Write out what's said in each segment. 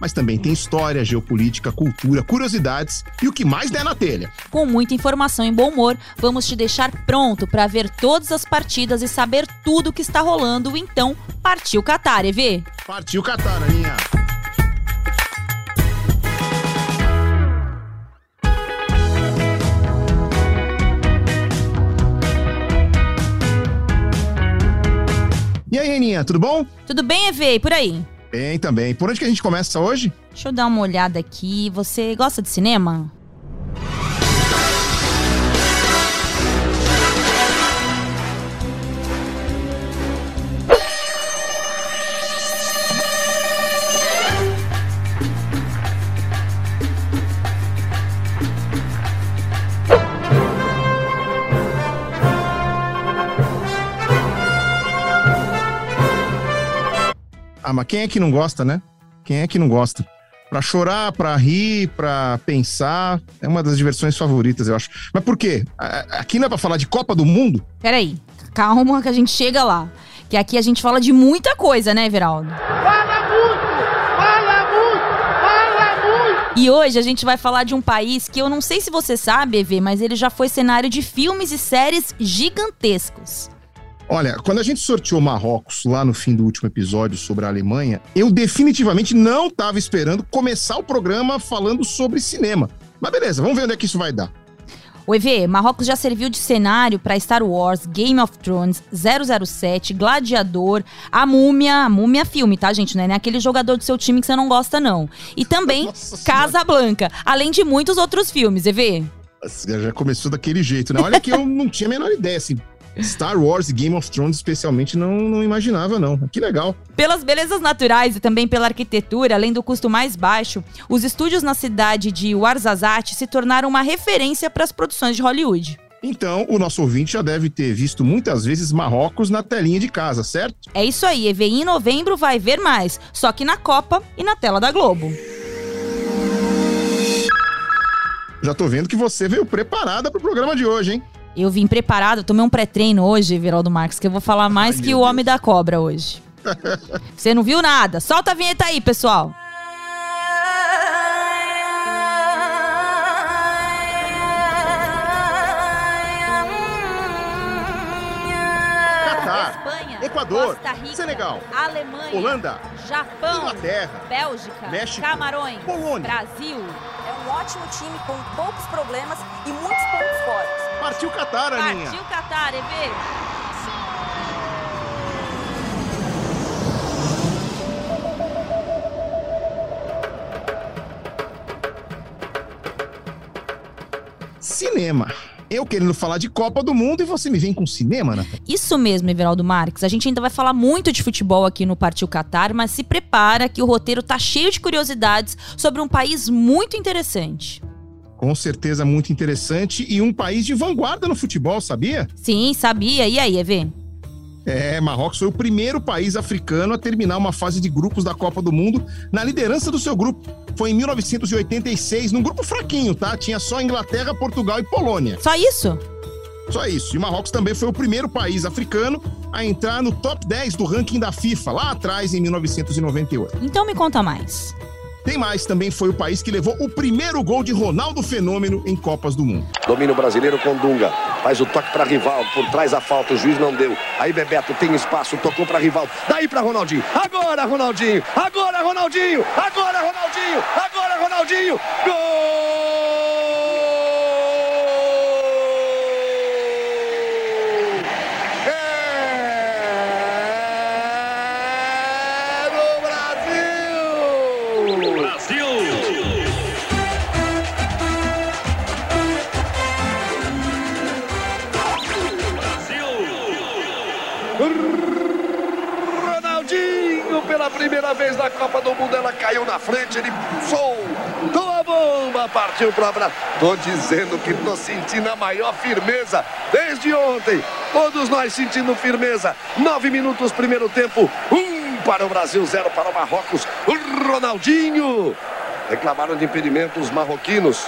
mas também tem história, geopolítica, cultura, curiosidades e o que mais der na telha. Com muita informação e bom humor, vamos te deixar pronto para ver todas as partidas e saber tudo o que está rolando. Então, partiu Qatar, EV! Partiu Qatar, Aninha! E aí, Aninha, tudo bom? Tudo bem, EV? E por aí? Bem, também. Por onde que a gente começa hoje? Deixa eu dar uma olhada aqui. Você gosta de cinema? Ah, mas quem é que não gosta, né? Quem é que não gosta? Pra chorar, pra rir, pra pensar, é uma das diversões favoritas, eu acho. Mas por quê? Aqui não é pra falar de Copa do Mundo? Peraí, calma que a gente chega lá. Que aqui a gente fala de muita coisa, né, Everaldo? Fala muito! Fala muito! Fala muito! E hoje a gente vai falar de um país que eu não sei se você sabe, EV, mas ele já foi cenário de filmes e séries gigantescos. Olha, quando a gente sorteou Marrocos lá no fim do último episódio sobre a Alemanha, eu definitivamente não estava esperando começar o programa falando sobre cinema. Mas beleza, vamos ver onde é que isso vai dar. O EV, Marrocos já serviu de cenário para Star Wars, Game of Thrones, 007, Gladiador, A Múmia, a Múmia filme, tá, gente? Não é nem aquele jogador do seu time que você não gosta, não. E também Casa Blanca, além de muitos outros filmes, EV. Já começou daquele jeito, né? Olha que eu não tinha a menor ideia, assim. Star Wars e Game of Thrones, especialmente, não, não imaginava, não. Que legal. Pelas belezas naturais e também pela arquitetura, além do custo mais baixo, os estúdios na cidade de Ouarzazate se tornaram uma referência para as produções de Hollywood. Então, o nosso ouvinte já deve ter visto muitas vezes Marrocos na telinha de casa, certo? É isso aí, EVI em novembro vai ver mais, só que na Copa e na tela da Globo. Já tô vendo que você veio preparada para o programa de hoje, hein? Eu vim preparado, tomei um pré-treino hoje, Viraldo Marques, que eu vou falar mais Ai, que o Deus. Homem da Cobra hoje. Você não viu nada. Solta a vinheta aí, pessoal. Espanha, Equador, Rica, Senegal, Alemanha, Holanda, Japão, Inglaterra, Bélgica, México, Camarões, Polônia, Brasil. É um ótimo time com poucos problemas e muitos pontos fortes. Partiu Catar, Aninha. Partiu Catar, EV. Cinema. Eu querendo falar de Copa do Mundo e você me vem com cinema, Nath? Isso mesmo, Everaldo Marques. A gente ainda vai falar muito de futebol aqui no Partiu Qatar, mas se prepara que o roteiro tá cheio de curiosidades sobre um país muito interessante. Com certeza muito interessante e um país de vanguarda no futebol, sabia? Sim, sabia. E aí, Evê? É, Marrocos foi o primeiro país africano a terminar uma fase de grupos da Copa do Mundo na liderança do seu grupo. Foi em 1986, num grupo fraquinho, tá? Tinha só Inglaterra, Portugal e Polônia. Só isso? Só isso. E Marrocos também foi o primeiro país africano a entrar no top 10 do ranking da FIFA, lá atrás, em 1998. Então me conta mais. Tem mais, também foi o país que levou o primeiro gol de Ronaldo Fenômeno em Copas do Mundo. Domínio brasileiro com Dunga. Faz o toque para Rivaldo, por trás a falta, o juiz não deu. Aí Bebeto tem espaço, tocou para Rivaldo. Daí para Ronaldinho. Agora Ronaldinho. Agora Ronaldinho. Agora Ronaldinho. Agora Ronaldinho. Gol! Na frente, ele soltou a bomba, partiu para abraço. Tô dizendo que tô sentindo a maior firmeza desde ontem. Todos nós sentindo firmeza. Nove minutos, primeiro tempo. Um para o Brasil, zero para o Marrocos. Ronaldinho. Reclamaram de impedimento os marroquinos.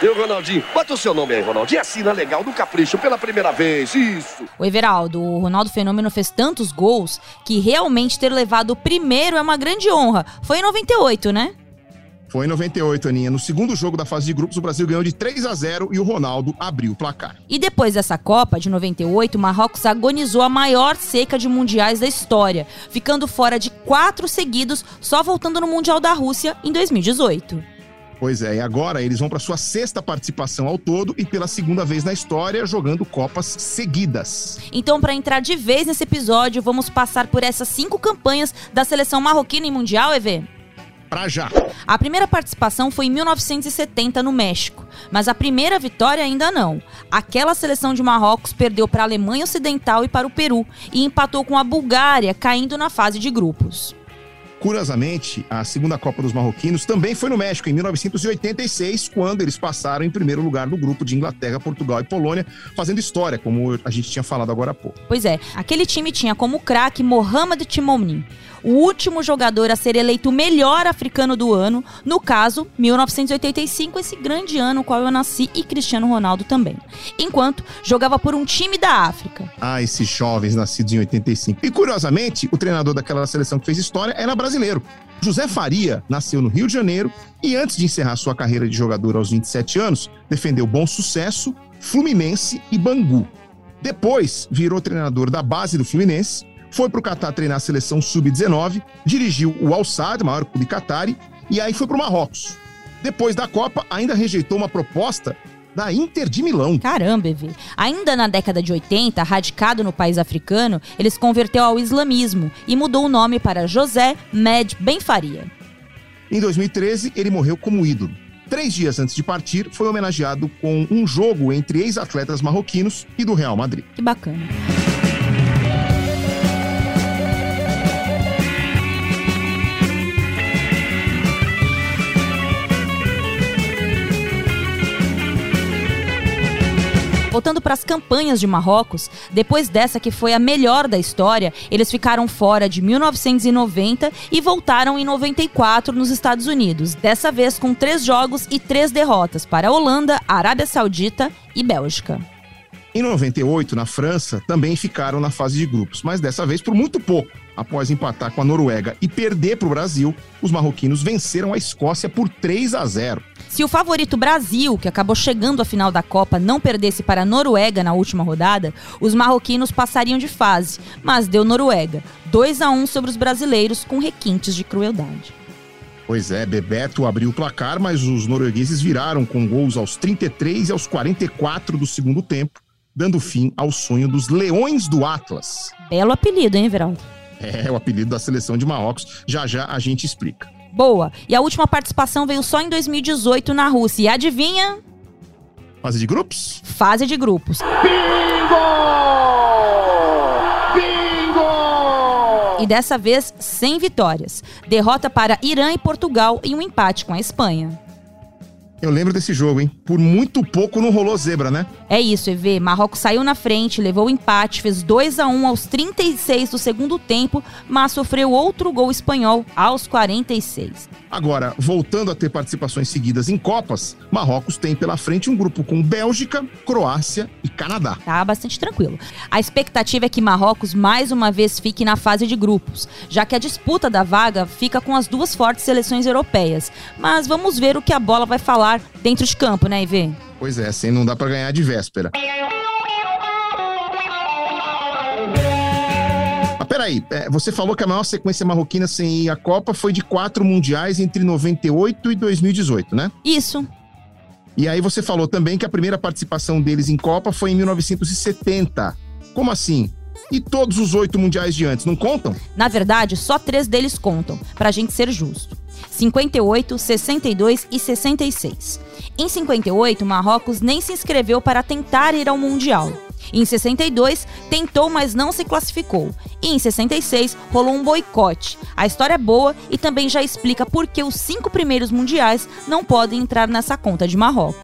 E o Ronaldinho? Bota o seu nome aí, Ronaldinho. Assina legal do Capricho pela primeira vez. Isso. O Everaldo, o Ronaldo Fenômeno fez tantos gols que realmente ter levado o primeiro é uma grande honra. Foi em 98, né? Foi em 98, Aninha. No segundo jogo da fase de grupos, o Brasil ganhou de 3 a 0 e o Ronaldo abriu o placar. E depois dessa Copa de 98, o Marrocos agonizou a maior seca de mundiais da história, ficando fora de quatro seguidos, só voltando no Mundial da Rússia em 2018. Pois é, e agora eles vão para sua sexta participação ao todo e pela segunda vez na história jogando Copas seguidas. Então, para entrar de vez nesse episódio, vamos passar por essas cinco campanhas da seleção marroquina em Mundial, EV? Pra já. A primeira participação foi em 1970 no México, mas a primeira vitória ainda não. Aquela seleção de Marrocos perdeu para a Alemanha Ocidental e para o Peru e empatou com a Bulgária, caindo na fase de grupos. Curiosamente, a segunda Copa dos Marroquinos também foi no México, em 1986, quando eles passaram em primeiro lugar no grupo de Inglaterra, Portugal e Polônia, fazendo história, como a gente tinha falado agora há pouco. Pois é, aquele time tinha como craque Mohamed Timouni, o último jogador a ser eleito o melhor africano do ano, no caso, 1985, esse grande ano no qual eu nasci e Cristiano Ronaldo também. Enquanto jogava por um time da África. Ah, esses jovens nascidos em 85. E curiosamente, o treinador daquela seleção que fez história era brasileiro. José Faria nasceu no Rio de Janeiro e antes de encerrar sua carreira de jogador aos 27 anos, defendeu Bom Sucesso, Fluminense e Bangu. Depois, virou treinador da base do Fluminense foi para o Catar treinar a seleção sub-19, dirigiu o Al Sadd, maior clube Qatari, e aí foi para o Marrocos. Depois da Copa, ainda rejeitou uma proposta da Inter de Milão. Caramba, Evi. Ainda na década de 80, radicado no país africano, ele se converteu ao islamismo e mudou o nome para José Med Ben Faria. Em 2013, ele morreu como ídolo. Três dias antes de partir, foi homenageado com um jogo entre ex-atletas marroquinos e do Real Madrid. Que bacana. Voltando para as campanhas de Marrocos, depois dessa que foi a melhor da história, eles ficaram fora de 1990 e voltaram em 94 nos Estados Unidos, dessa vez com três jogos e três derrotas para a Holanda, Arábia Saudita e Bélgica. Em 98, na França, também ficaram na fase de grupos, mas dessa vez por muito pouco. Após empatar com a Noruega e perder para o Brasil, os marroquinos venceram a Escócia por 3 a 0. Se o favorito Brasil, que acabou chegando à final da Copa, não perdesse para a Noruega na última rodada, os marroquinos passariam de fase, mas deu Noruega, 2 a 1 sobre os brasileiros com requintes de crueldade. Pois é, Bebeto abriu o placar, mas os noruegueses viraram com gols aos 33 e aos 44 do segundo tempo, dando fim ao sonho dos Leões do Atlas. Belo apelido, hein, Veraldo? É o apelido da seleção de Marrocos. Já já a gente explica. Boa. E a última participação veio só em 2018 na Rússia. E adivinha? Fase de grupos? Fase de grupos. Bingo! Bingo! E dessa vez sem vitórias. Derrota para Irã e Portugal e um empate com a Espanha. Eu lembro desse jogo, hein? Por muito pouco não rolou zebra, né? É isso, EV. Marrocos saiu na frente, levou o empate, fez 2 a 1 aos 36 do segundo tempo, mas sofreu outro gol espanhol aos 46. Agora, voltando a ter participações seguidas em Copas, Marrocos tem pela frente um grupo com Bélgica, Croácia e Canadá. Tá bastante tranquilo. A expectativa é que Marrocos mais uma vez fique na fase de grupos, já que a disputa da vaga fica com as duas fortes seleções europeias. Mas vamos ver o que a bola vai falar dentro de campo, né, Ivê? Pois é, assim não dá para ganhar de véspera. peraí, é, você falou que a maior sequência marroquina sem ir à Copa foi de quatro mundiais entre 98 e 2018, né? Isso. E aí você falou também que a primeira participação deles em Copa foi em 1970. Como assim? E todos os oito mundiais de antes não contam? Na verdade, só três deles contam, pra gente ser justo. 58, 62 e 66. Em 58, Marrocos nem se inscreveu para tentar ir ao Mundial. Em 62, tentou, mas não se classificou. E em 66, rolou um boicote. A história é boa e também já explica por que os cinco primeiros mundiais não podem entrar nessa conta de Marrocos.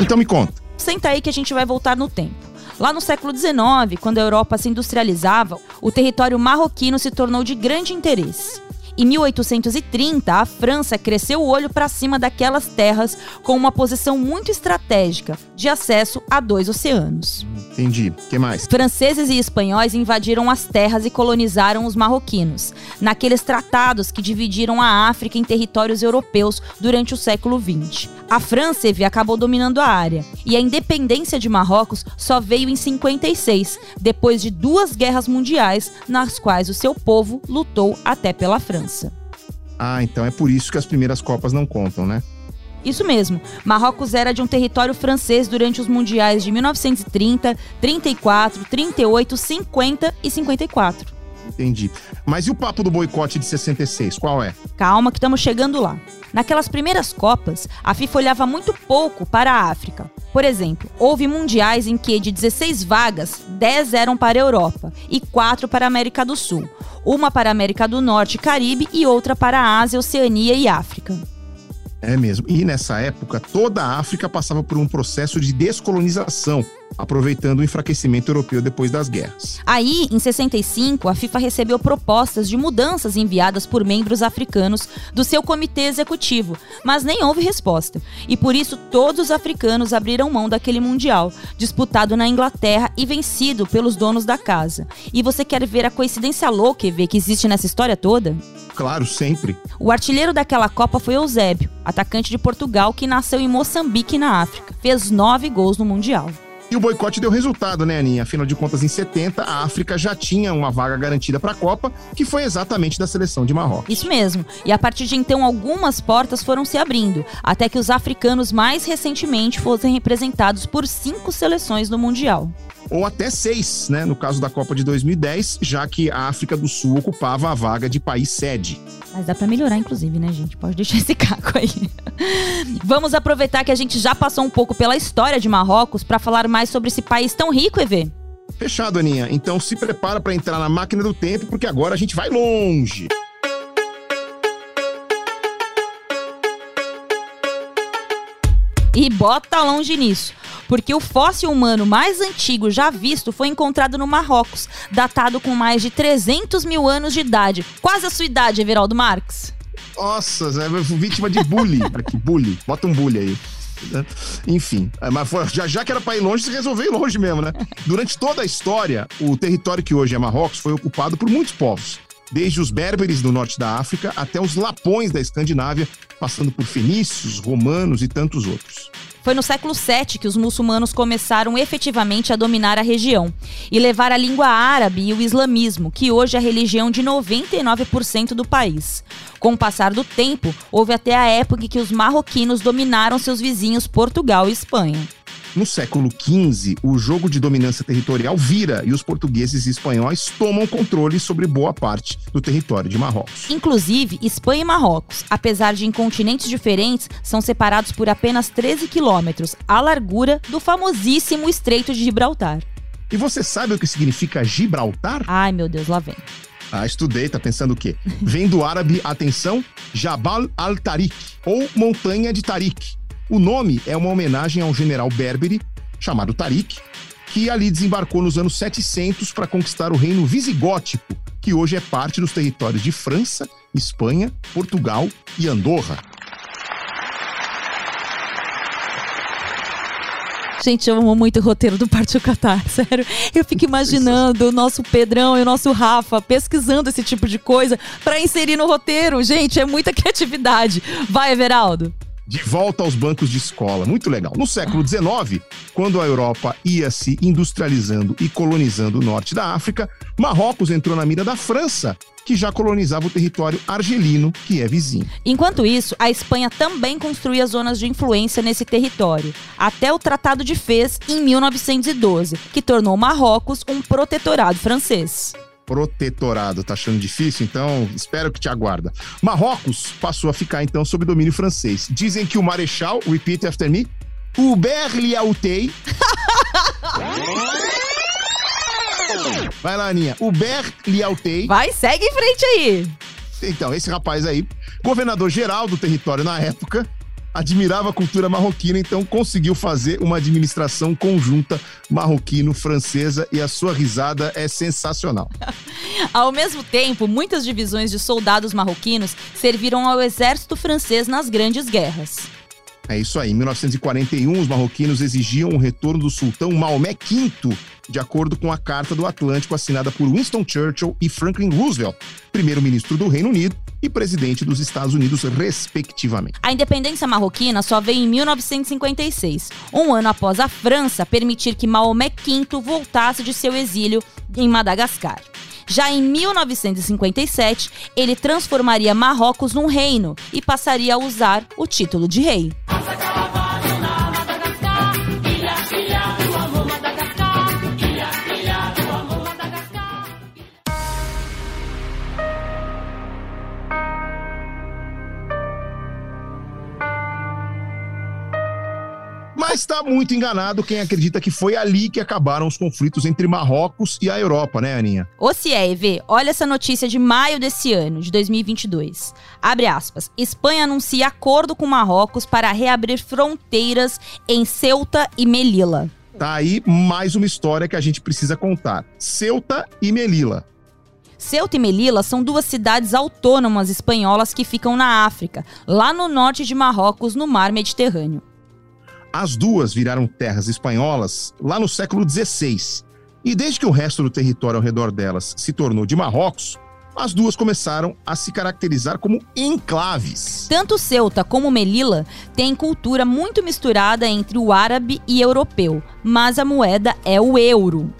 Então me conta. Senta aí que a gente vai voltar no tempo. Lá no século XIX, quando a Europa se industrializava, o território marroquino se tornou de grande interesse. Em 1830, a França cresceu o olho para cima daquelas terras com uma posição muito estratégica de acesso a dois oceanos. Entendi. O que mais? Franceses e espanhóis invadiram as terras e colonizaram os marroquinos, naqueles tratados que dividiram a África em territórios europeus durante o século XX. A França acabou dominando a área, e a independência de Marrocos só veio em 56, depois de duas guerras mundiais nas quais o seu povo lutou até pela França. Ah, então é por isso que as primeiras Copas não contam, né? Isso mesmo. Marrocos era de um território francês durante os mundiais de 1930, 34, 38, 50 e 54. Entendi. Mas e o papo do boicote de 66, qual é? Calma que estamos chegando lá. Naquelas primeiras Copas, a FIFA olhava muito pouco para a África. Por exemplo, houve mundiais em que de 16 vagas, 10 eram para a Europa e 4 para a América do Sul, uma para a América do Norte e Caribe e outra para a Ásia, Oceania e África. É mesmo. E nessa época, toda a África passava por um processo de descolonização, aproveitando o enfraquecimento europeu depois das guerras. Aí, em 65, a FIFA recebeu propostas de mudanças enviadas por membros africanos do seu comitê executivo, mas nem houve resposta. E por isso, todos os africanos abriram mão daquele mundial, disputado na Inglaterra e vencido pelos donos da casa. E você quer ver a coincidência louca e ver que existe nessa história toda? Claro, sempre. O artilheiro daquela Copa foi Eusébio, atacante de Portugal que nasceu em Moçambique, na África. Fez nove gols no Mundial. E o boicote deu resultado, né, Aninha? Afinal de contas, em 70, a África já tinha uma vaga garantida para a Copa, que foi exatamente da seleção de Marrocos. Isso mesmo. E a partir de então, algumas portas foram se abrindo, até que os africanos mais recentemente fossem representados por cinco seleções no Mundial ou até seis, né, no caso da Copa de 2010, já que a África do Sul ocupava a vaga de país sede. Mas dá para melhorar, inclusive, né, gente? Pode deixar esse caco aí. Vamos aproveitar que a gente já passou um pouco pela história de Marrocos para falar mais sobre esse país tão rico, EV. Fechado, Aninha. Então se prepara para entrar na máquina do tempo, porque agora a gente vai longe. E bota longe nisso porque o fóssil humano mais antigo já visto foi encontrado no Marrocos, datado com mais de 300 mil anos de idade. Quase a sua idade, Everaldo Marques. Nossa, é vítima de bullying. Aqui, bullying. Bota um bullying aí. Enfim, é, mas foi, já, já que era para ir longe, se resolveu ir longe mesmo, né? Durante toda a história, o território que hoje é Marrocos foi ocupado por muitos povos. Desde os berberes do norte da África até os lapões da Escandinávia, passando por fenícios, romanos e tantos outros. Foi no século VII que os muçulmanos começaram efetivamente a dominar a região e levar a língua árabe e o islamismo, que hoje é a religião de 99% do país. Com o passar do tempo, houve até a época em que os marroquinos dominaram seus vizinhos Portugal e Espanha. No século XV, o jogo de dominância territorial vira e os portugueses e espanhóis tomam controle sobre boa parte do território de Marrocos. Inclusive, Espanha e Marrocos, apesar de em continentes diferentes, são separados por apenas 13 quilômetros, a largura do famosíssimo Estreito de Gibraltar. E você sabe o que significa Gibraltar? Ai, meu Deus, lá vem. Ah, estudei, tá pensando o quê? Vem do árabe, atenção, Jabal al-Tariq, ou Montanha de Tariq, o nome é uma homenagem ao general berbere, chamado Tariq, que ali desembarcou nos anos 700 para conquistar o reino visigótico, que hoje é parte dos territórios de França, Espanha, Portugal e Andorra. Gente, eu amo muito o roteiro do Partiu Catar, sério. Eu fico imaginando o nosso Pedrão e o nosso Rafa pesquisando esse tipo de coisa para inserir no roteiro. Gente, é muita criatividade. Vai, Everaldo de volta aos bancos de escola. Muito legal. No século XIX, quando a Europa ia se industrializando e colonizando o norte da África, Marrocos entrou na mira da França, que já colonizava o território argelino, que é vizinho. Enquanto isso, a Espanha também construía zonas de influência nesse território, até o Tratado de Fez em 1912, que tornou Marrocos um protetorado francês protetorado. Tá achando difícil? Então, espero que te aguarda. Marrocos passou a ficar então sob domínio francês. Dizem que o Marechal, repeat after me, o Berliautei. Vai lá, Aninha. O Berliautei. Vai, segue em frente aí. Então, esse rapaz aí, governador geral do território na época, admirava a cultura marroquina, então conseguiu fazer uma administração conjunta marroquino-francesa e a sua risada é sensacional. Ao mesmo tempo, muitas divisões de soldados marroquinos serviram ao exército francês nas grandes guerras. É isso aí. Em 1941, os marroquinos exigiam o retorno do sultão Maomé V, de acordo com a Carta do Atlântico assinada por Winston Churchill e Franklin Roosevelt, primeiro-ministro do Reino Unido e presidente dos Estados Unidos, respectivamente. A independência marroquina só veio em 1956, um ano após a França permitir que Maomé V voltasse de seu exílio em Madagascar. Já em 1957, ele transformaria Marrocos num reino e passaria a usar o título de rei. Mas está muito enganado quem acredita que foi ali que acabaram os conflitos entre Marrocos e a Europa, né, Aninha? Ô CIEV, olha essa notícia de maio desse ano, de 2022. Abre aspas. Espanha anuncia acordo com Marrocos para reabrir fronteiras em Ceuta e Melilla. Tá aí mais uma história que a gente precisa contar. Ceuta e Melilla. Ceuta e Melilla são duas cidades autônomas espanholas que ficam na África, lá no norte de Marrocos, no mar Mediterrâneo. As duas viraram terras espanholas lá no século XVI. E desde que o resto do território ao redor delas se tornou de Marrocos, as duas começaram a se caracterizar como enclaves. Tanto Ceuta como Melilla têm cultura muito misturada entre o árabe e europeu, mas a moeda é o euro.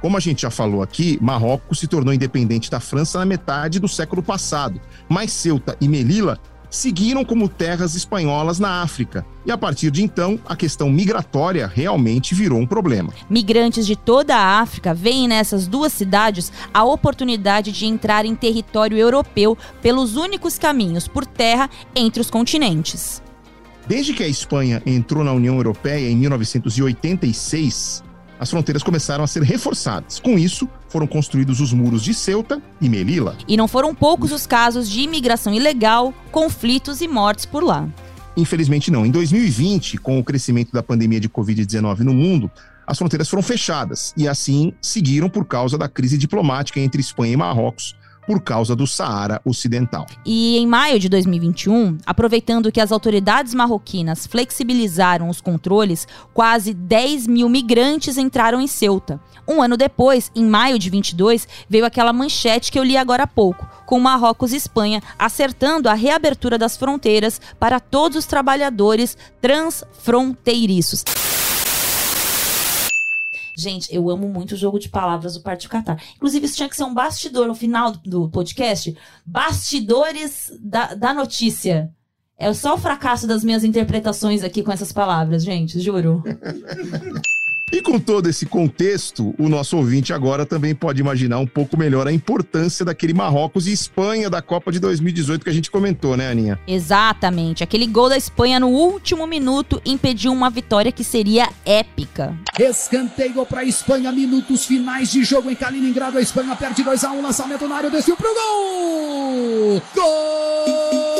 Como a gente já falou aqui, Marrocos se tornou independente da França na metade do século passado, mas Ceuta e Melilla seguiram como terras espanholas na África. E a partir de então, a questão migratória realmente virou um problema. Migrantes de toda a África veem nessas duas cidades a oportunidade de entrar em território europeu pelos únicos caminhos por terra entre os continentes. Desde que a Espanha entrou na União Europeia em 1986, as fronteiras começaram a ser reforçadas. Com isso, foram construídos os muros de Ceuta e Melilla. E não foram poucos os casos de imigração ilegal, conflitos e mortes por lá. Infelizmente não. Em 2020, com o crescimento da pandemia de Covid-19 no mundo, as fronteiras foram fechadas e assim seguiram por causa da crise diplomática entre Espanha e Marrocos, por causa do Saara Ocidental. E em maio de 2021, aproveitando que as autoridades marroquinas flexibilizaram os controles, quase 10 mil migrantes entraram em Ceuta. Um ano depois, em maio de 22, veio aquela manchete que eu li agora há pouco, com Marrocos e Espanha acertando a reabertura das fronteiras para todos os trabalhadores transfronteiriços. Gente, eu amo muito o jogo de palavras do Partido Catar. Inclusive, isso tinha que ser um bastidor no final do, podcast. Bastidores da, da notícia. É só o fracasso das minhas interpretações aqui com essas palavras, gente, juro. E com todo esse contexto, o nosso ouvinte agora também pode imaginar um pouco melhor a importância daquele Marrocos e Espanha da Copa de 2018 que a gente comentou, né, Aninha? Exatamente. Aquele gol da Espanha no último minuto impediu uma vitória que seria épica. Escanteio para a Espanha, minutos finais de jogo em Kaliningrado. A Espanha perde 2 a 1 lançamento na área, desceu pro gol! Gol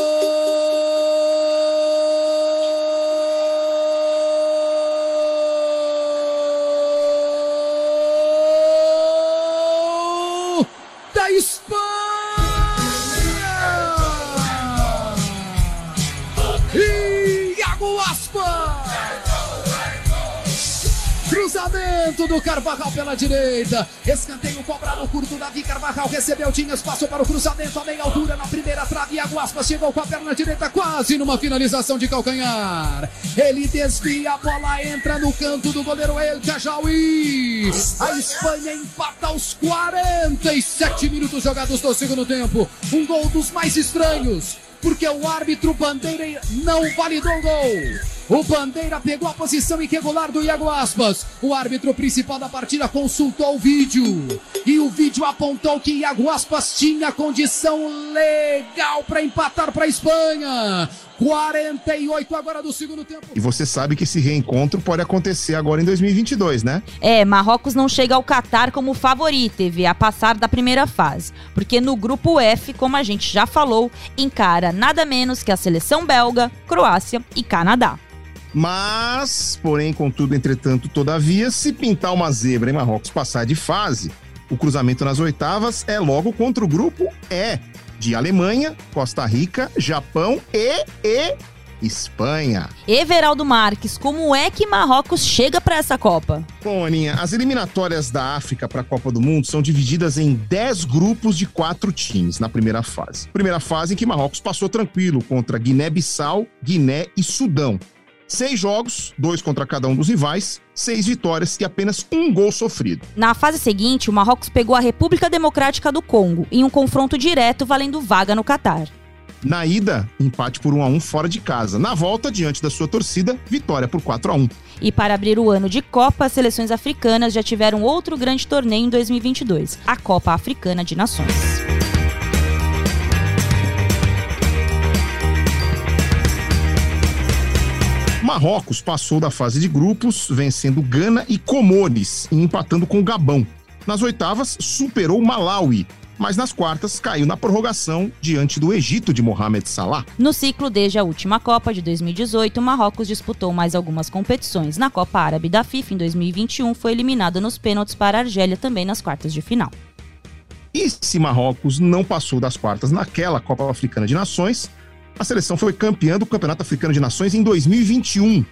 Cruzamento do Carvajal pela direita. Escanteio cobrado curto. Davi Carvajal recebeu, tinha espaço para o cruzamento a meia altura na primeira trave. Iago Aspas chegou com a perna direita quase numa finalização de calcanhar. Ele desvia, a bola entra no canto do goleiro El Kajawi. A Espanha empata aos 47 minutos jogados do segundo tempo. Um gol dos mais estranhos, porque o árbitro Bandeira não validou o gol. O Bandeira pegou a posição irregular do Iago Aspas. O árbitro principal da partida consultou o vídeo. E o vídeo apontou que Iago Aspas tinha condição legal para empatar para a Espanha. 48 agora do segundo tempo. E você sabe que esse reencontro pode acontecer agora em 2022, né? É, Marrocos não chega ao Catar como favorito, a passar da primeira fase. Porque no grupo F, como a gente já falou, encara nada menos que a seleção belga, Croácia e Canadá. Mas, porém, contudo, entretanto, todavia, se pintar uma zebra em Marrocos passar de fase, o cruzamento nas oitavas é logo contra o grupo E, de Alemanha, Costa Rica, Japão e, e Espanha. Everaldo Marques, como é que Marrocos chega para essa Copa? Bom, Aninha, as eliminatórias da África para a Copa do Mundo são divididas em 10 grupos de quatro times na primeira fase. Primeira fase em que Marrocos passou tranquilo contra Guiné-Bissau, Guiné e Sudão. Seis jogos, dois contra cada um dos rivais, seis vitórias e apenas um gol sofrido. Na fase seguinte, o Marrocos pegou a República Democrática do Congo em um confronto direto valendo vaga no Catar. Na ida, empate por 1 a 1 fora de casa. Na volta, diante da sua torcida, vitória por 4 a 1. E para abrir o ano de Copa, as seleções africanas já tiveram outro grande torneio em 2022, a Copa Africana de Nações. Marrocos passou da fase de grupos, vencendo Gana e Comores e empatando com o Gabão. Nas oitavas, superou Malawi, mas nas quartas caiu na prorrogação diante do Egito de Mohamed Salah. No ciclo desde a última Copa de 2018, Marrocos disputou mais algumas competições. Na Copa Árabe da FIFA em 2021, foi eliminado nos pênaltis para a Argélia também nas quartas de final. E se Marrocos não passou das quartas naquela Copa Africana de Nações, a seleção foi campeã do Campeonato Africano de Nações em 2021.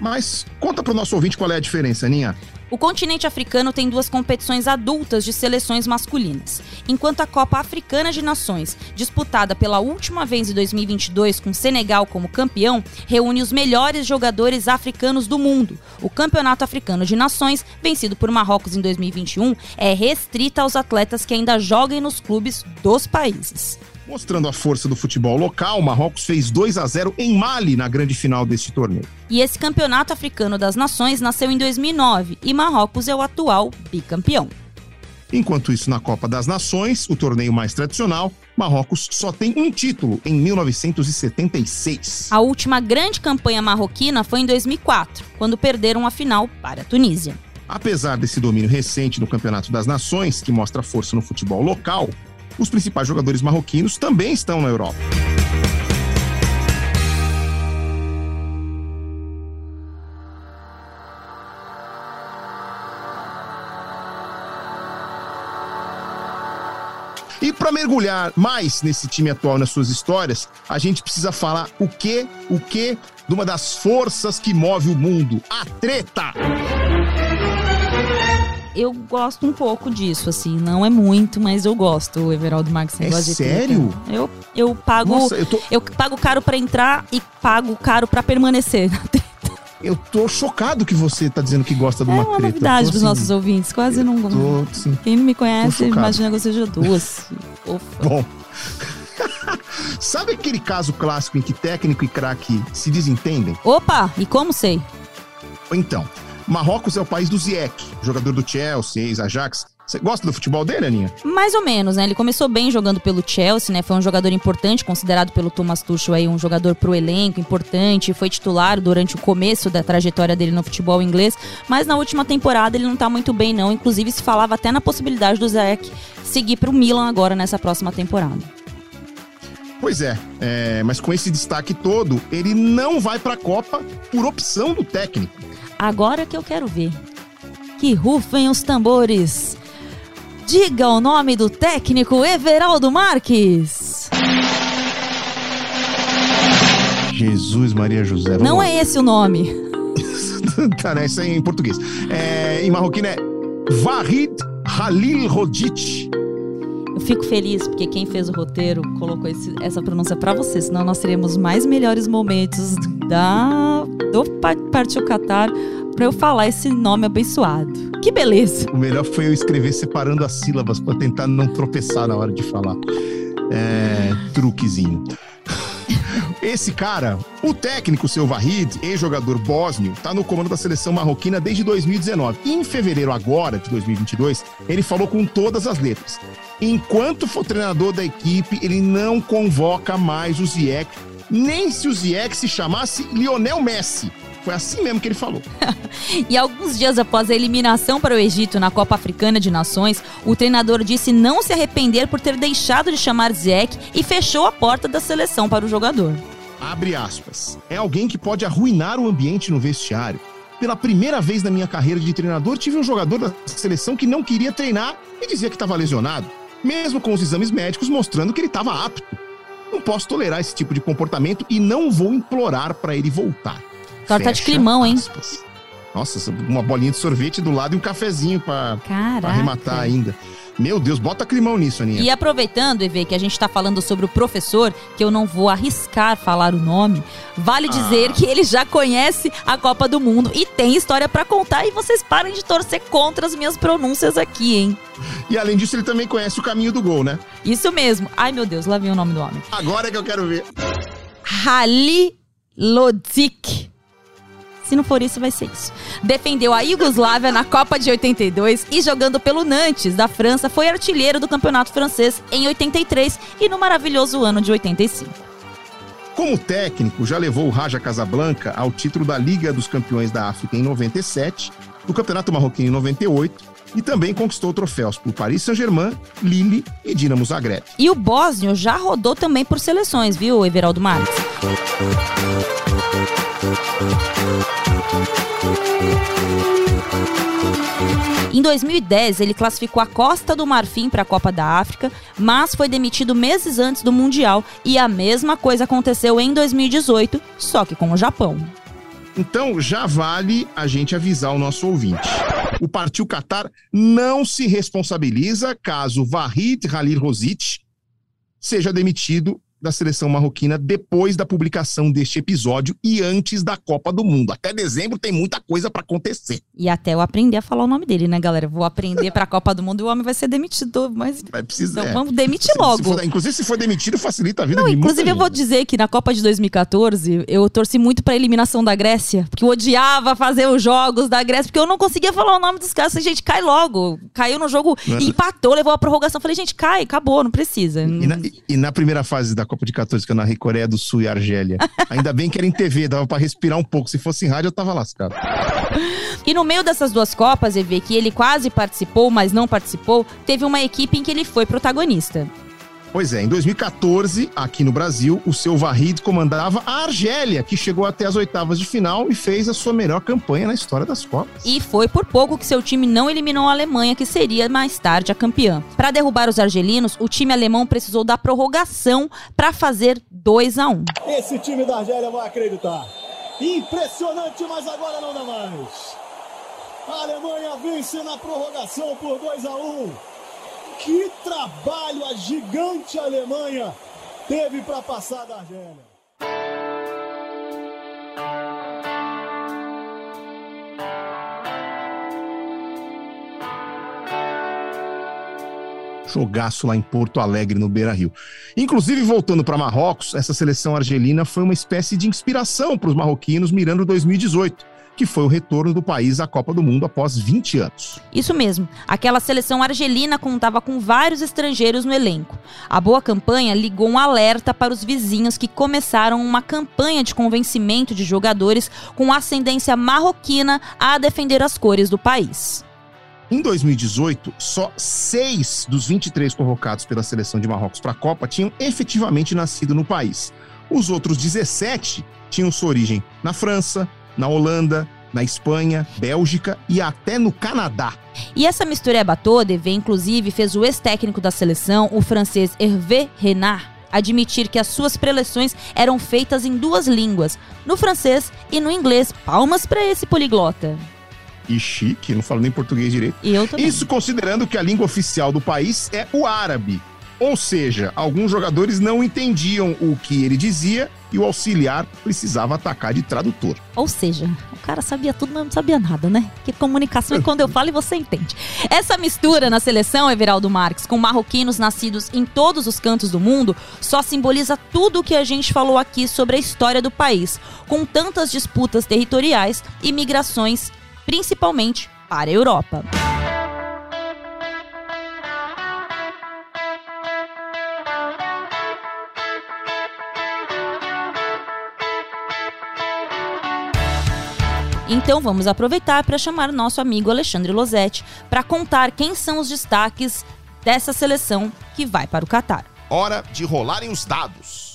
Mas conta para o nosso ouvinte qual é a diferença, Aninha. O continente africano tem duas competições adultas de seleções masculinas. Enquanto a Copa Africana de Nações, disputada pela última vez em 2022 com Senegal como campeão, reúne os melhores jogadores africanos do mundo. O Campeonato Africano de Nações, vencido por Marrocos em 2021, é restrita aos atletas que ainda joguem nos clubes dos países. Mostrando a força do futebol local, Marrocos fez 2 a 0 em Mali na grande final deste torneio. E esse Campeonato Africano das Nações nasceu em 2009 e Marrocos é o atual bicampeão. Enquanto isso, na Copa das Nações, o torneio mais tradicional, Marrocos só tem um título em 1976. A última grande campanha marroquina foi em 2004, quando perderam a final para a Tunísia. Apesar desse domínio recente no Campeonato das Nações, que mostra força no futebol local, os principais jogadores marroquinos também estão na Europa. E para mergulhar mais nesse time atual nas suas histórias, a gente precisa falar o que, o que de uma das forças que move o mundo, a treta eu gosto um pouco disso, assim. Não é muito, mas eu gosto, o Everaldo Marques. É sério? Eu, eu pago. Nossa, eu, tô... eu pago caro para entrar e pago caro para permanecer na treta. Eu tô chocado que você tá dizendo que gosta de uma, é uma treta. novidade pros assim, nossos ouvintes. Quase não. Tô, assim, Quem não me conhece, imagina que eu seja duas. Bom. Sabe aquele caso clássico em que técnico e craque se desentendem? Opa, e como sei? Então, Marrocos é o país do Ziyech, jogador do Chelsea, ex-Ajax. Você gosta do futebol dele, Aninha? Mais ou menos, né? Ele começou bem jogando pelo Chelsea, né? Foi um jogador importante, considerado pelo Thomas Tuchel aí um jogador pro elenco importante, foi titular durante o começo da trajetória dele no futebol inglês, mas na última temporada ele não tá muito bem não, inclusive se falava até na possibilidade do Ziyech seguir pro Milan agora nessa próxima temporada. Pois é, é, mas com esse destaque todo, ele não vai para a Copa por opção do técnico. Agora que eu quero ver. Que rufem os tambores. Diga o nome do técnico Everaldo Marques. Jesus Maria José. Não lá. é esse o nome. tá, né? Isso é em português. É, em marroquino é Vahid Halil Rodic. Eu fico feliz porque quem fez o roteiro colocou esse, essa pronúncia para você, senão nós teremos mais melhores momentos da do Partiu Qatar para eu falar esse nome abençoado. Que beleza! O melhor foi eu escrever separando as sílabas para tentar não tropeçar na hora de falar. É, truquezinho. Esse cara, o técnico seu Vahid, ex-jogador bósnio, está no comando da seleção marroquina desde 2019. E em fevereiro agora, de 2022, ele falou com todas as letras. Enquanto for treinador da equipe, ele não convoca mais o Ziyech, nem se o Ziyech se chamasse Lionel Messi. Foi assim mesmo que ele falou. E alguns dias após a eliminação para o Egito na Copa Africana de Nações, o treinador disse não se arrepender por ter deixado de chamar Ziyech e fechou a porta da seleção para o jogador. Abre aspas. É alguém que pode arruinar o ambiente no vestiário. Pela primeira vez na minha carreira de treinador, tive um jogador da seleção que não queria treinar e dizia que estava lesionado, mesmo com os exames médicos mostrando que ele estava apto. Não posso tolerar esse tipo de comportamento e não vou implorar para ele voltar. Torta de Fecha climão, hein? aspas. Nossa, uma bolinha de sorvete do lado e um cafezinho para arrematar ainda. Meu Deus, bota climão nisso, Aninha. E aproveitando, EV, que a gente tá falando sobre o professor, que eu não vou arriscar falar o nome, vale dizer que ele já conhece a Copa do Mundo e tem história pra contar e vocês parem de torcer contra as minhas pronúncias aqui, hein? E além disso, ele também conhece o caminho do gol, né? Isso mesmo. Ai, meu Deus, lá vem o nome do homem. Agora é que eu quero ver. Halilodzik. Se não for isso, vai ser isso. Defendeu a Iugoslávia na Copa de 82 e jogando pelo Nantes, da França, foi artilheiro do campeonato francês em 83 e no maravilhoso ano de 85. Como técnico, já levou o Raja Casablanca ao título da Liga dos Campeões da África em 97, do Campeonato Marroquino em 98 e também conquistou troféus por Paris Saint-Germain, Lille e Dinamo Zagreb. E o Bósnio já rodou também por seleções, viu, Everaldo Marques? Em 2010, ele classificou a Costa do Marfim para a Copa da África, mas foi demitido meses antes do Mundial e a mesma coisa aconteceu em 2018, só que com o Japão. Então, já vale a gente avisar o nosso ouvinte. O Partiu Qatar não se responsabiliza caso Vahid Halil Rosic seja demitido da seleção marroquina depois da publicação deste episódio e antes da Copa do Mundo. Até dezembro tem muita coisa para acontecer. E até eu aprender a falar o nome dele, né, galera? Vou aprender para a Copa do Mundo e o homem vai ser demitido, mas Vai precisar. então vamos demitir Se- se logo. for- inclusive, se for demitido, facilita a vida Não, de inclusive eu vou dizer que na Copa de 2014 eu torci muito pra eliminação da Grécia, porque eu odiava fazer os jogos da Grécia, porque eu não conseguia falar o nome dos caras. Gente, cai logo. Caiu no jogo, empatou, levou a prorrogação. Falei, gente, cai, acabou, não precisa. E na, e na primeira fase da Copa de 14, que eu narrei Coreia do Sul e Argélia, ainda bem que era em TV, dava pra respirar um pouco. Se fosse em rádio, eu tava lascado. E no meio dessas duas Copas, EV, que ele quase participou, mas não participou, teve uma equipe em que ele foi protagonista. Pois é, em 2014, aqui no Brasil, o seu Vahid comandava a Argélia, que chegou até as oitavas de final e fez a sua melhor campanha na história das Copas. E foi por pouco que seu time não eliminou a Alemanha, que seria mais tarde a campeã. Para derrubar os argelinos, o time alemão precisou da prorrogação para fazer 2 a 1. Esse time da Argélia vai acreditar. Impressionante, mas agora não dá mais. A Alemanha vence na prorrogação por 2 a 1. Que trabalho a gigante Alemanha teve para passar da Argélia. Jogaço lá em Porto Alegre, no Beira Rio. Inclusive, voltando para Marrocos, essa seleção argelina foi uma espécie de inspiração para os marroquinos mirando 2018, que foi o retorno do país à Copa do Mundo após 20 anos. Isso mesmo, aquela seleção argelina contava com vários estrangeiros no elenco. A boa campanha ligou um alerta para os vizinhos que começaram uma campanha de convencimento de jogadores com ascendência marroquina a defender as cores do país. Em 2018, só seis dos 23 convocados pela seleção de Marrocos para a Copa tinham efetivamente nascido no país. Os outros 17 tinham sua origem na França, na Holanda, na Espanha, Bélgica e até no Canadá. E essa mistureba toda, EV, inclusive, fez o ex-técnico da seleção, o francês Hervé Renard, admitir que as suas preleções eram feitas em duas línguas, no francês e no inglês. Palmas para esse poliglota. E chique, não falo nem português direito. Isso considerando que a língua oficial do país é o árabe. Ou seja, alguns jogadores não entendiam o que ele dizia e o auxiliar precisava atacar de tradutor. Ou seja, o cara sabia tudo, mas não sabia nada, né? Que comunicação é quando eu falo e você entende. Essa mistura na seleção, Everaldo Marques, com marroquinos nascidos em todos os cantos do mundo, só simboliza tudo o que a gente falou aqui sobre a história do país, com tantas disputas territoriais e migrações, principalmente para a Europa. Então vamos aproveitar para chamar nosso amigo Alexandre Losetti para contar quem são os destaques dessa seleção que vai para o Catar. Hora de rolarem os dados.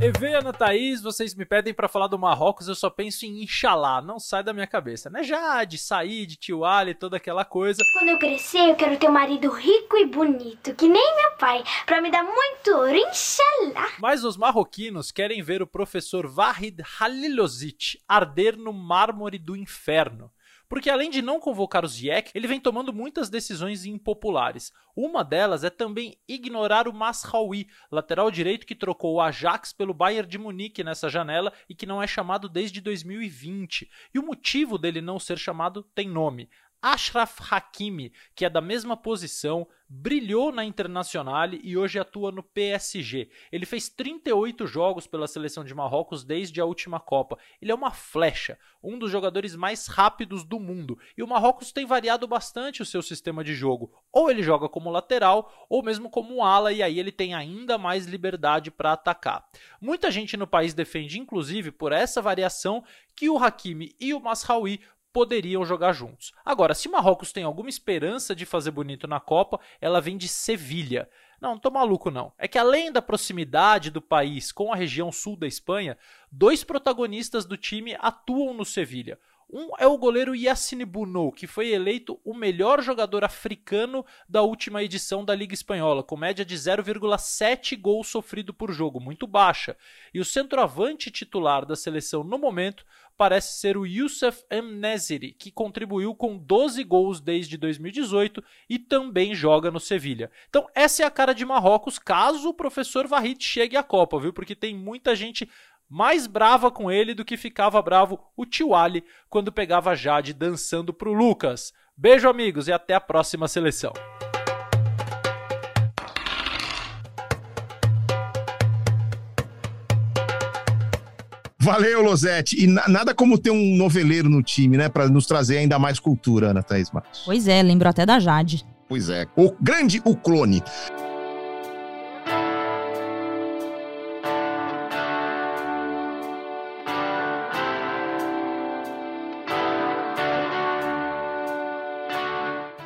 EV Ana Thaís, vocês me pedem para falar do Marrocos, eu só penso em Inxalá, não sai da minha cabeça, né? Jade, Said, Tio Ali, toda aquela coisa. Quando eu crescer, eu quero ter um marido rico e bonito, que nem meu pai, para me dar muito ouro, Inxalá. Mas os marroquinos querem ver o professor Vahid Halilozic arder no mármore do inferno. Porque além de não convocar o Ziyech, ele vem tomando muitas decisões impopulares. Uma delas é também ignorar o Masraoui, lateral direito que trocou o Ajax pelo Bayern de Munique nessa janela e que não é chamado desde 2020. E o motivo dele não ser chamado tem nome. Ashraf Hakimi, que é da mesma posição, brilhou na Internacional e hoje atua no PSG. Ele fez 38 jogos pela seleção de Marrocos desde a última Copa. Ele é uma flecha, um dos jogadores mais rápidos do mundo. E o Marrocos tem variado bastante o seu sistema de jogo. Ou ele joga como lateral, ou mesmo como ala, e aí ele tem ainda mais liberdade para atacar. Muita gente no país defende, inclusive, por essa variação, que o Hakimi e o Masraoui poderiam jogar juntos. Agora, se Marrocos tem alguma esperança de fazer bonito na Copa, ela vem de Sevilha. Não, não tô maluco não. É que além da proximidade do país com a região sul da Espanha, dois protagonistas do time atuam no Sevilha. Um é o goleiro Yassine Bounou, que foi eleito o melhor jogador africano da última edição da Liga Espanhola, com média de 0,7 gols sofrido por jogo, muito baixa. E o centroavante titular da seleção no momento parece ser o Youssef Mnesiri, que contribuiu com 12 gols desde 2018 e também joga no Sevilha. Então essa é a cara de Marrocos caso o professor Vahid chegue à Copa, viu? Porque tem muita gente mais brava com ele do que ficava bravo o tio Ali quando pegava Jade dançando pro Lucas. Beijo, amigos, e até a próxima seleção. Valeu, Losete. E na, nada como ter um noveleiro no time, né? Para nos trazer ainda mais cultura, Ana Thaís Marcos. Pois é, lembro até da Jade. Pois é. O grande O Clone.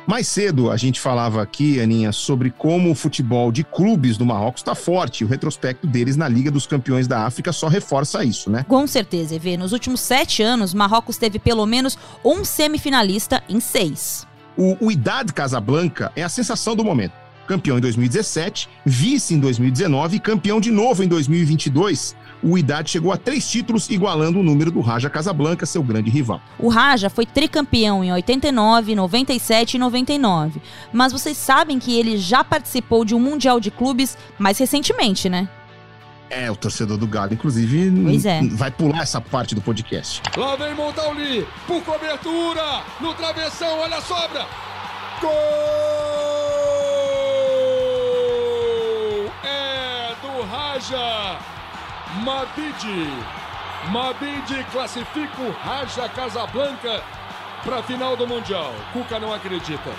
Mais cedo a gente falava aqui, Aninha, sobre como o futebol de clubes do Marrocos está forte. O retrospecto deles na Liga dos Campeões da África só reforça isso, né? Com certeza, Evê. Nos últimos sete anos, Marrocos teve pelo menos um semifinalista em seis. O, o Idade Casablanca é a sensação do momento. Campeão em 2017, vice em 2019 e campeão de novo em 2022 o Idade chegou a três títulos, igualando o número do Raja Casablanca, seu grande rival. O Raja foi tricampeão em 89, 97 e 99. Mas vocês sabem que ele já participou de um Mundial de Clubes mais recentemente, né? É, o torcedor do Galo, inclusive, é. vai pular essa parte do podcast. Lá vem Montauli, por cobertura, no travessão, olha a sobra. Gol! É do Raja. Mabid. Mabid classifica o Raja Casablanca para a final do Mundial. Cuca não acredita.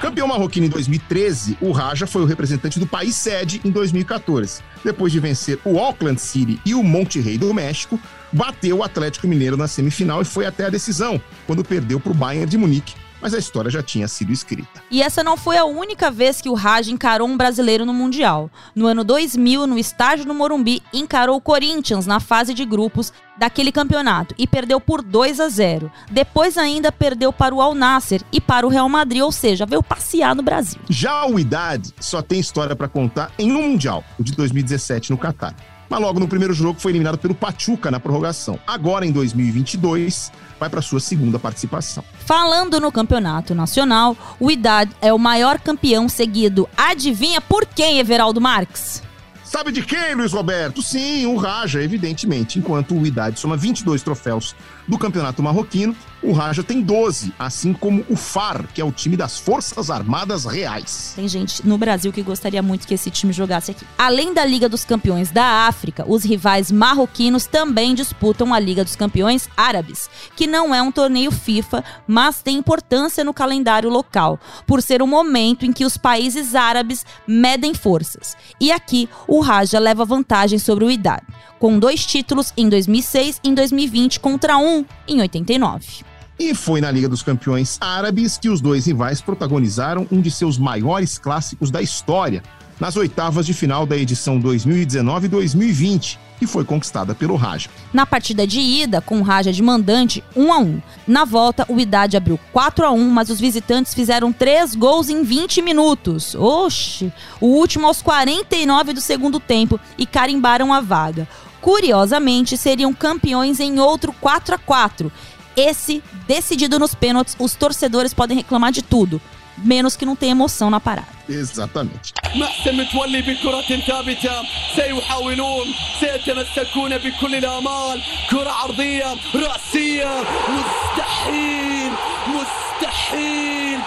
Campeão marroquino em 2013, o Raja foi o representante do país sede em 2014. Depois de vencer o Auckland City e o Monterrey do México, bateu o Atlético Mineiro na semifinal e foi até a decisão, quando perdeu para o Bayern de Munique mas a história já tinha sido escrita. E essa não foi a única vez que o Raj encarou um brasileiro no Mundial. No ano 2000, no estádio do Morumbi, encarou o Corinthians na fase de grupos daquele campeonato e perdeu por 2 a 0. Depois ainda perdeu para o Al Nasser e para o Real Madrid, ou seja, veio passear no Brasil. Já o Idade só tem história para contar em um Mundial, o de 2017 no Catar. Mas logo no primeiro jogo foi eliminado pelo Pachuca na prorrogação. Agora, em 2022, vai para sua segunda participação. Falando no campeonato nacional, o Idad é o maior campeão seguido. Adivinha por quem, Everaldo Marques? Sabe de quem, Luiz Roberto? Sim, o Raja, evidentemente. Enquanto o Idade soma 22 troféus do campeonato marroquino, o Raja tem 12, assim como o FAR, que é o time das Forças Armadas Reais. Tem gente no Brasil que gostaria muito que esse time jogasse aqui. Além da Liga dos Campeões da África, os rivais marroquinos também disputam a Liga dos Campeões Árabes, que não é um torneio FIFA, mas tem importância no calendário local, por ser um momento em que os países árabes medem forças. E aqui o Raja leva vantagem sobre o Idad, com dois títulos em 2006 e em 2020 contra um em 89. E foi na Liga dos Campeões Árabes que os dois rivais protagonizaram um de seus maiores clássicos da história, nas oitavas de final da edição 2019 e 2020, que foi conquistada pelo Raja. Na partida de ida, com o Raja de mandante, 1 a 1. Na volta, o Idade abriu 4 a 1, mas os visitantes fizeram 3 gols em 20 minutos. Oxe! O último aos 49 do segundo tempo e carimbaram a vaga. Curiosamente, seriam campeões em outro 4 a 4 esse, decidido nos pênaltis, os torcedores podem reclamar de tudo, menos que não tem emoção na parada. Exatamente. محسن متولي بكرة ثابتة سيحاولون سيتمسكون بكل الآمال كرة عرضية رأسية مستحيل مستحيل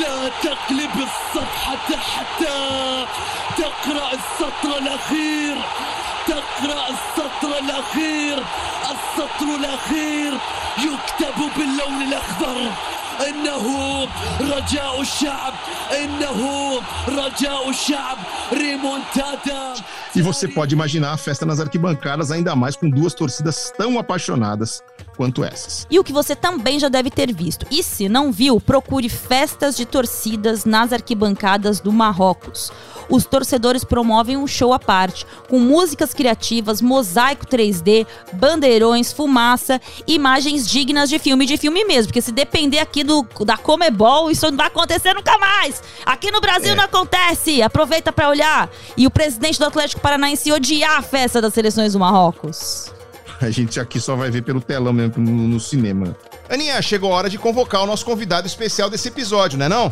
لا تقلب الصفحة حتى تقرأ السطر الأخير تقرأ السطر الأخير السطر الأخير يكتب باللون الأخضر. إنه رجاء الشعب إنه رجاء الشعب ريمونتادا E você pode imaginar a festa nas arquibancadas, ainda mais com duas torcidas tão apaixonadas quanto essas. E o que você também já deve ter visto. E se não viu, procure festas de torcidas nas arquibancadas do Marrocos. Os torcedores promovem um show à parte, com músicas criativas, mosaico 3D, bandeirões, fumaça, imagens dignas de filme, de filme mesmo. Porque se depender aqui do, da Comebol, isso não vai acontecer nunca mais. Aqui no Brasil É. não acontece. Aproveita pra olhar. E o presidente do Atlético Paranaense odiar a festa das seleções do Marrocos. A gente aqui só vai ver pelo telão mesmo no, no cinema. Aninha, chegou a hora de convocar o nosso convidado especial desse episódio, né não?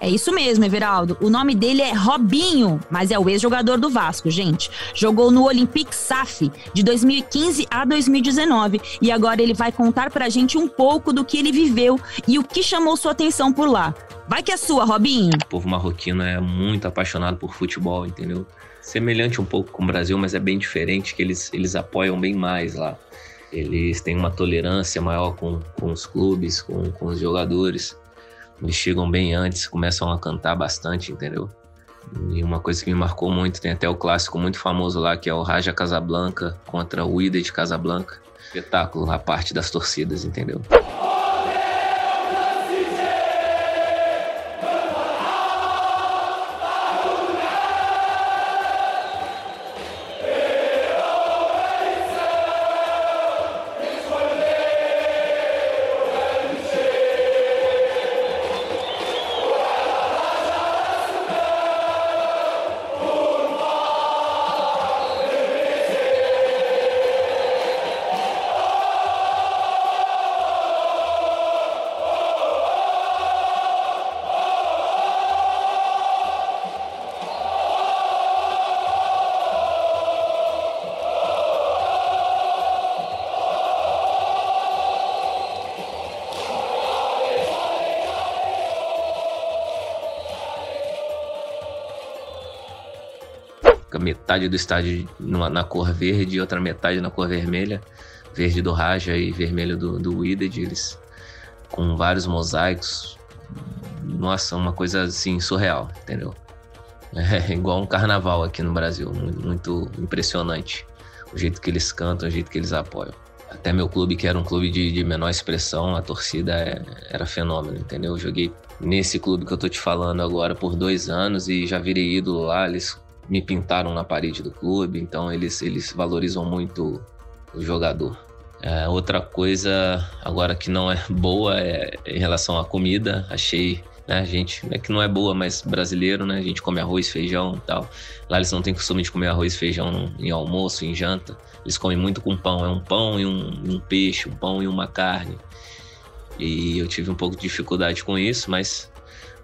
É isso mesmo, Everaldo. O nome dele é Robinho, mas é o ex-jogador do Vasco, gente. Jogou no Olympique SAF de 2015 a 2019 e agora ele vai contar pra gente um pouco do que ele viveu e o que chamou sua atenção por lá. Vai que é sua, Robinho. O povo marroquino é muito apaixonado por futebol, entendeu? Semelhante um pouco com o Brasil, mas é bem diferente, que eles, eles apoiam bem mais lá. Eles têm uma tolerância maior com, com os clubes, com, com os jogadores. Eles chegam bem antes, começam a cantar bastante, entendeu? E uma coisa que me marcou muito, tem até o clássico muito famoso lá, que é o Raja Casablanca contra o Ida de Casablanca. Espetáculo, a parte das torcidas, entendeu? Metade do estádio numa- na cor verde e outra metade na cor vermelha. Verde do Raja e vermelho do, do Wydad, eles com vários mosaicos. Nossa, uma coisa assim surreal, entendeu? É igual um carnaval aqui no Brasil, muito, muito impressionante. O jeito que eles cantam, o jeito que eles apoiam. Até meu clube, que era um clube de, de menor expressão, a torcida é- era fenômeno, entendeu? Eu joguei nesse clube que eu tô te falando agora por dois anos e já virei ídolo lá. Eles me pintaram na parede do clube, então eles, eles valorizam muito o jogador. É, outra coisa agora que não é boa é em relação à comida. Achei né? Gente, é que não é boa, mas brasileiro, né? A gente come arroz, feijão e tal. Lá eles não têm costume de comer arroz e feijão em almoço, em janta. Eles comem muito com pão. É um pão e um, um peixe, um pão e uma carne. E eu tive um pouco de dificuldade com isso, mas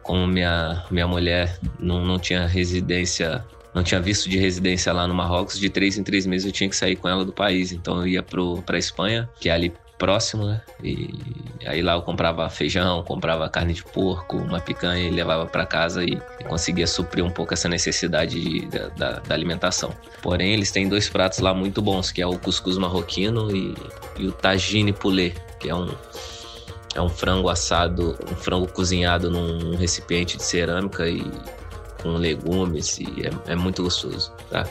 como minha, minha mulher não, não tinha residência, não tinha visto de residência lá no Marrocos, de três em três meses eu tinha que sair com ela do país. Então eu ia para a Espanha, que é ali próximo, né? E aí lá eu comprava feijão, comprava carne de porco, uma picanha e levava para casa e, conseguia suprir um pouco essa necessidade de, da, da, alimentação. Porém, eles têm dois pratos lá muito bons, que é o cuscuz marroquino e, e o tagine poulet, que é um é um frango assado, um frango cozinhado num recipiente de cerâmica e com legumes e é, é muito gostoso, tá?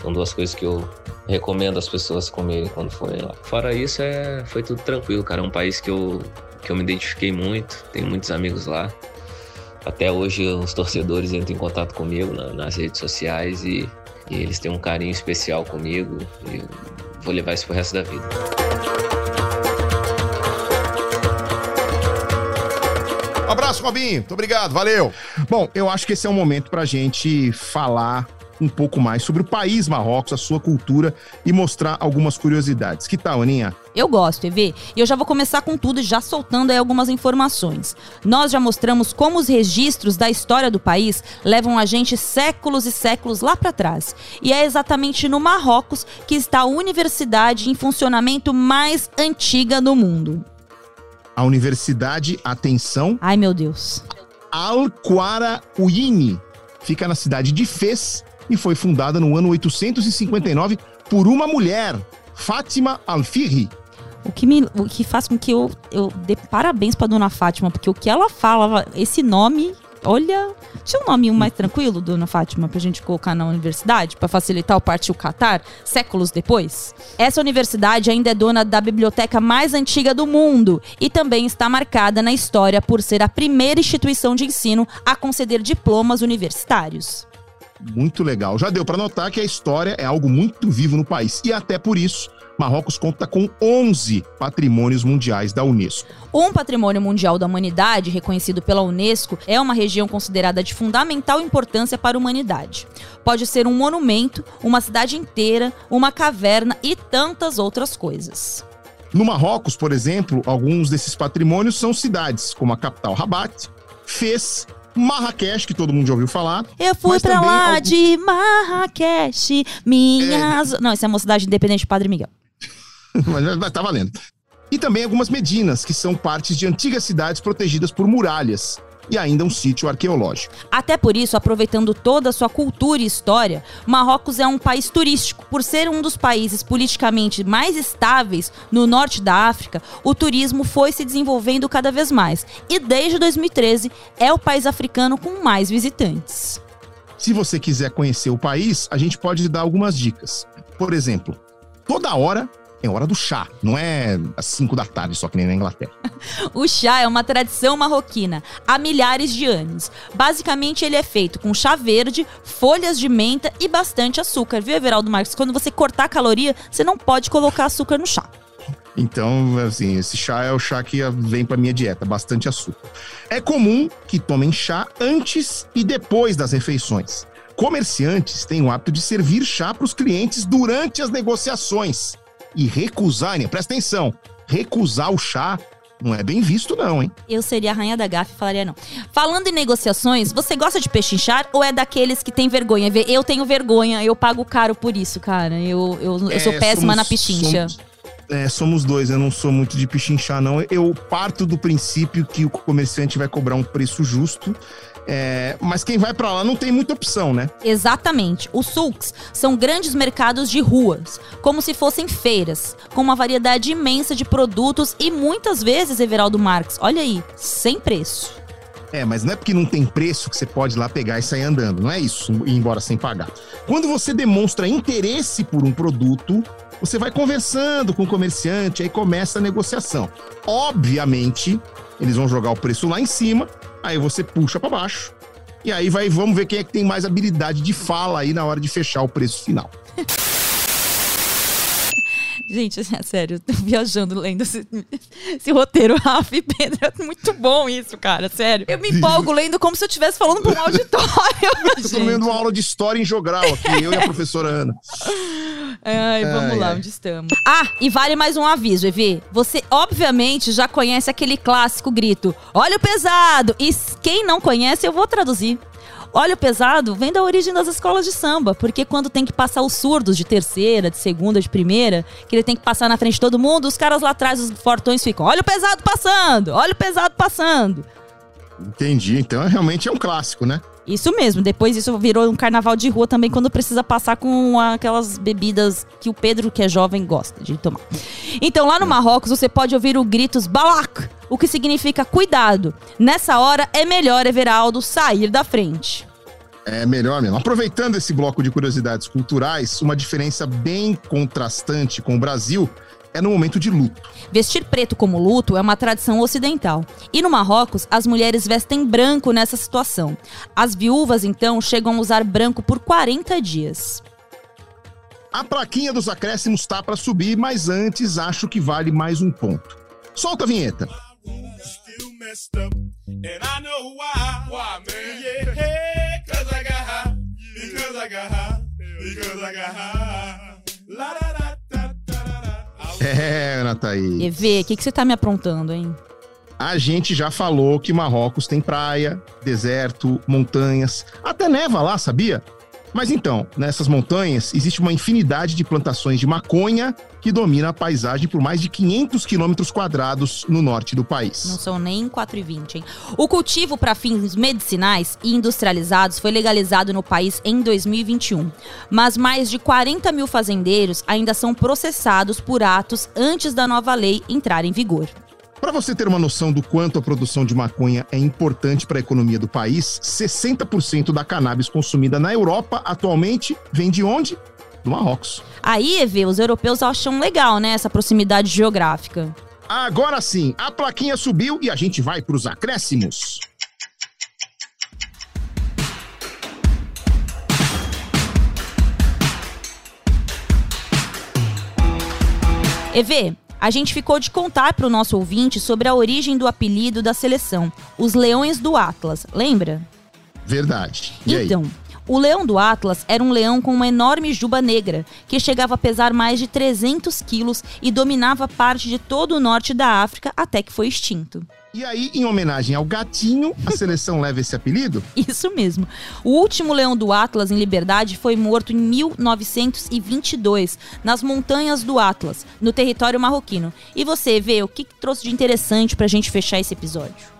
São duas coisas que eu recomendo as pessoas comerem quando forem lá. Fora isso, é, foi tudo tranquilo, cara. É um país que eu, que eu me identifiquei muito, tenho muitos amigos lá. Até hoje os torcedores entram em contato comigo na, nas redes sociais e, e, eles têm um carinho especial comigo e vou levar isso pro resto da vida. Um abraço, Robinho. Muito obrigado, valeu. Bom, eu acho que esse é um momento pra gente falar um pouco mais sobre o país Marrocos, a sua cultura e mostrar algumas curiosidades. Que tal, Aninha? Eu gosto, EV. E eu já vou começar com tudo, já soltando aí algumas informações. Nós já mostramos como os registros da história do país levam a gente séculos e séculos lá para trás. E é exatamente no Marrocos que está a universidade em funcionamento mais antiga do mundo. A universidade, atenção. Ai, meu Deus. Al-Qaraouini fica na cidade de Fez e foi fundada no ano 859 por uma mulher, Fátima Al-Firri. O que, me, o que faz com que eu, eu dê parabéns para dona Fátima, porque o que ela fala, esse nome, olha. Tinha um nome mais tranquilo, dona Fátima, pra gente colocar na universidade, para facilitar o partiu Catar, séculos depois? Essa universidade ainda é dona da biblioteca mais antiga do mundo e também está marcada na história por ser a primeira instituição de ensino a conceder diplomas universitários muito legal. Já deu para notar que a história é algo muito vivo no país e até por isso Marrocos conta com 11 patrimônios mundiais da Unesco. Um patrimônio mundial da humanidade, reconhecido pela Unesco, é uma região considerada de fundamental importância para a humanidade. Pode ser um monumento, uma cidade inteira, uma caverna e tantas outras coisas. No Marrocos, por exemplo, alguns desses patrimônios são cidades, como a capital Rabat, Fez Marrakech, que todo mundo já ouviu falar. Eu fui pra lá algum... de Marrakech, minhas. É... Não, isso é a mocidade independente Padre Miguel. mas tá valendo. E também algumas medinas, que são partes de antigas cidades protegidas por muralhas e ainda um sítio arqueológico. Até por isso, aproveitando toda a sua cultura e história, Marrocos é um país turístico. Por ser um dos países politicamente mais estáveis no norte da África, o turismo foi se desenvolvendo cada vez mais. E desde 2013 é o país africano com mais visitantes. Se você quiser conhecer o país, a gente pode dar algumas dicas. Por exemplo, toda hora é hora do chá, não é às 5 da tarde, só que nem na Inglaterra. o chá é uma tradição marroquina há milhares de anos. Basicamente, ele é feito com chá verde, folhas de menta e bastante açúcar, viu, Everaldo Marques? Quando você cortar a caloria, você não pode colocar açúcar no chá. Então, assim, esse chá é o chá que vem para minha dieta, bastante açúcar. É comum que tomem chá antes e depois das refeições. Comerciantes têm o hábito de servir chá para os clientes durante as negociações e recusar, presta atenção, recusar o chá não é bem visto, não, hein? Eu seria a rainha da gafe e falaria não. Falando em negociações, você gosta de pechinchar ou é daqueles que tem vergonha? Eu tenho vergonha, eu pago caro por isso, cara. Eu, eu, eu é, sou péssima somos, na pechincha. Somos, é, somos dois, eu não sou muito de pechinchar, não. Eu parto do princípio que o comerciante vai cobrar um preço justo é, mas quem vai para lá não tem muita opção, né? Exatamente. Os sulks são grandes mercados de ruas, como se fossem feiras, com uma variedade imensa de produtos e muitas vezes, Everaldo Marques, olha aí, sem preço. É, mas não é porque não tem preço que você pode ir lá pegar e sair andando, não é isso, ir embora sem pagar. Quando você demonstra interesse por um produto, você vai conversando com o comerciante, aí começa a negociação. Obviamente, eles vão jogar o preço lá em cima aí você puxa para baixo. E aí vai, vamos ver quem é que tem mais habilidade de fala aí na hora de fechar o preço final. Gente, é sério, eu tô viajando lendo esse, esse roteiro, Rafa e Pedro. É muito bom isso, cara, sério. Eu me empolgo lendo como se eu estivesse falando pra um auditório. Eu tô vendo uma aula de história em jogral aqui, eu e a professora Ana. Ai, vamos Ai, lá, ai. onde estamos? Ah, e vale mais um aviso, Evi. Você, obviamente, já conhece aquele clássico grito: Olha o pesado! E quem não conhece, eu vou traduzir. Olha o pesado vem da origem das escolas de samba, porque quando tem que passar os surdos de terceira, de segunda, de primeira, que ele tem que passar na frente de todo mundo, os caras lá atrás, os fortões, ficam: Olha o pesado passando! Olha o pesado passando! Entendi, então realmente é um clássico, né? Isso mesmo, depois isso virou um carnaval de rua também quando precisa passar com aquelas bebidas que o Pedro, que é jovem, gosta de tomar. Então lá no Marrocos você pode ouvir o gritos balak, o que significa cuidado. Nessa hora é melhor Everaldo sair da frente. É melhor mesmo. Aproveitando esse bloco de curiosidades culturais, uma diferença bem contrastante com o Brasil é no momento de luto. Vestir preto como luto é uma tradição ocidental. E no Marrocos, as mulheres vestem branco nessa situação. As viúvas, então, chegam a usar branco por 40 dias. A plaquinha dos acréscimos tá para subir, mas antes acho que vale mais um ponto. Solta a vinheta. still da da da. É, Ana Thaís. EV, o que, que você tá me aprontando, hein? A gente já falou que Marrocos tem praia, deserto, montanhas, até neva lá, sabia? Mas então, nessas montanhas existe uma infinidade de plantações de maconha que domina a paisagem por mais de 500 quilômetros quadrados no norte do país. Não são nem 4,20, hein? O cultivo para fins medicinais e industrializados foi legalizado no país em 2021. Mas mais de 40 mil fazendeiros ainda são processados por atos antes da nova lei entrar em vigor. Para você ter uma noção do quanto a produção de maconha é importante para a economia do país, 60% da cannabis consumida na Europa atualmente vem de onde? Do Marrocos. Aí, EV, os europeus acham legal, né, essa proximidade geográfica. Agora sim, a plaquinha subiu e a gente vai para os acréscimos. EV, a gente ficou de contar para o nosso ouvinte sobre a origem do apelido da seleção, os Leões do Atlas, lembra? Verdade. E aí? Então, o leão do Atlas era um leão com uma enorme juba negra, que chegava a pesar mais de 300 quilos e dominava parte de todo o norte da África até que foi extinto. E aí, em homenagem ao gatinho, a seleção leva esse apelido? Isso mesmo. O último leão do Atlas em liberdade foi morto em 1922, nas montanhas do Atlas, no território marroquino. E você, vê, o que, que trouxe de interessante pra gente fechar esse episódio?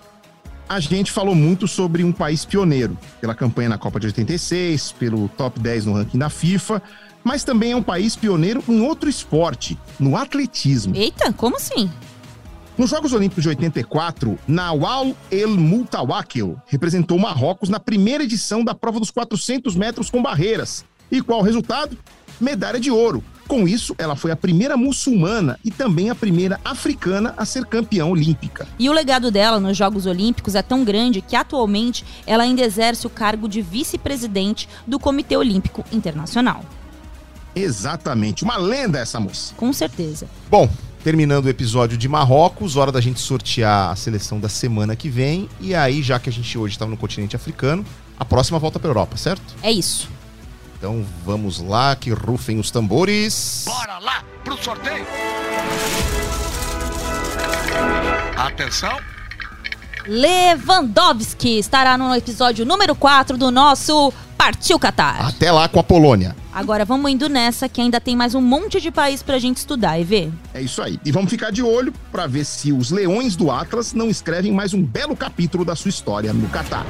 A gente falou muito sobre um país pioneiro, pela campanha na Copa de 86, pelo top 10 no ranking da FIFA, mas também é um país pioneiro em outro esporte, no atletismo. Eita, como assim? Nos Jogos Olímpicos de 84, Nawal El Moutawakil representou Marrocos na primeira edição da prova dos 400 metros com barreiras. E qual o resultado? Medalha de ouro. Com isso, ela foi a primeira muçulmana e também a primeira africana a ser campeã olímpica. E o legado dela nos Jogos Olímpicos é tão grande que atualmente ela ainda exerce o cargo de vice-presidente do Comitê Olímpico Internacional. Exatamente, uma lenda essa moça. Com certeza. Bom, terminando o episódio de Marrocos, hora da gente sortear a seleção da semana que vem. E aí, já que a gente hoje estava no continente africano, a próxima volta para Europa, certo? É isso. Então vamos lá, que rufem os tambores. Bora lá pro sorteio. Atenção. Lewandowski estará no episódio número 4 do nosso Partiu Qatar. Até lá com a Polônia. Agora vamos indo nessa que ainda tem mais um monte de país pra gente estudar, EV. É isso aí. E vamos ficar de olho para ver se os leões do Atlas não escrevem mais um belo capítulo da sua história no Catar.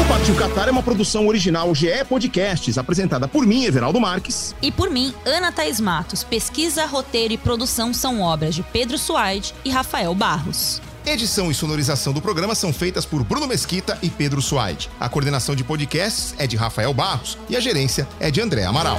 O Partiu Qatar é uma produção original GE Podcasts, apresentada por mim, Everaldo Marques. E por mim, Ana Thaís Matos. Pesquisa, roteiro e produção são obras de Pedro Suaide e Rafael Barros. Edição e sonorização do programa são feitas por Bruno Mesquita e Pedro Suaide. A coordenação de podcasts é de Rafael Barros e a gerência é de André Amaral.